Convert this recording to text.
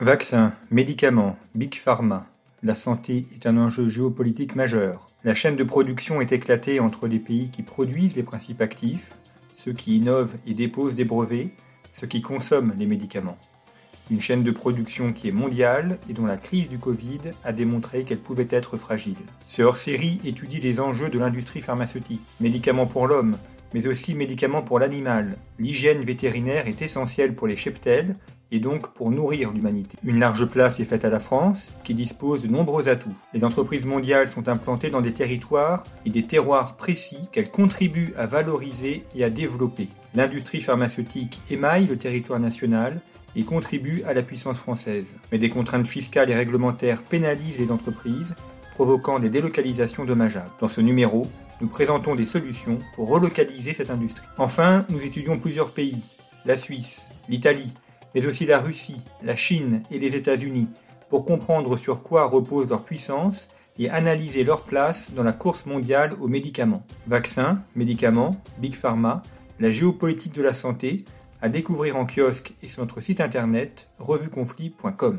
Vaccins, médicaments, Big Pharma. La santé est un enjeu géopolitique majeur. La chaîne de production est éclatée entre les pays qui produisent les principes actifs, ceux qui innovent et déposent des brevets, ceux qui consomment les médicaments. Une chaîne de production qui est mondiale et dont la crise du Covid a démontré qu'elle pouvait être fragile. Ce hors-série étudie les enjeux de l'industrie pharmaceutique, médicaments pour l'homme, mais aussi médicaments pour l'animal. L'hygiène vétérinaire est essentielle pour les cheptels et donc pour nourrir l'humanité. Une large place est faite à la France, qui dispose de nombreux atouts. Les entreprises mondiales sont implantées dans des territoires et des terroirs précis qu'elles contribuent à valoriser et à développer. L'industrie pharmaceutique émaille le territoire national et contribue à la puissance française. Mais des contraintes fiscales et réglementaires pénalisent les entreprises, provoquant des délocalisations dommageables. Dans ce numéro, nous présentons des solutions pour relocaliser cette industrie. Enfin, nous étudions plusieurs pays, la Suisse, l'Italie, mais aussi la Russie, la Chine et les États-Unis, pour comprendre sur quoi repose leur puissance et analyser leur place dans la course mondiale aux médicaments. Vaccins, médicaments, Big Pharma, la géopolitique de la santé, à découvrir en kiosque et sur notre site internet revueconflit.com.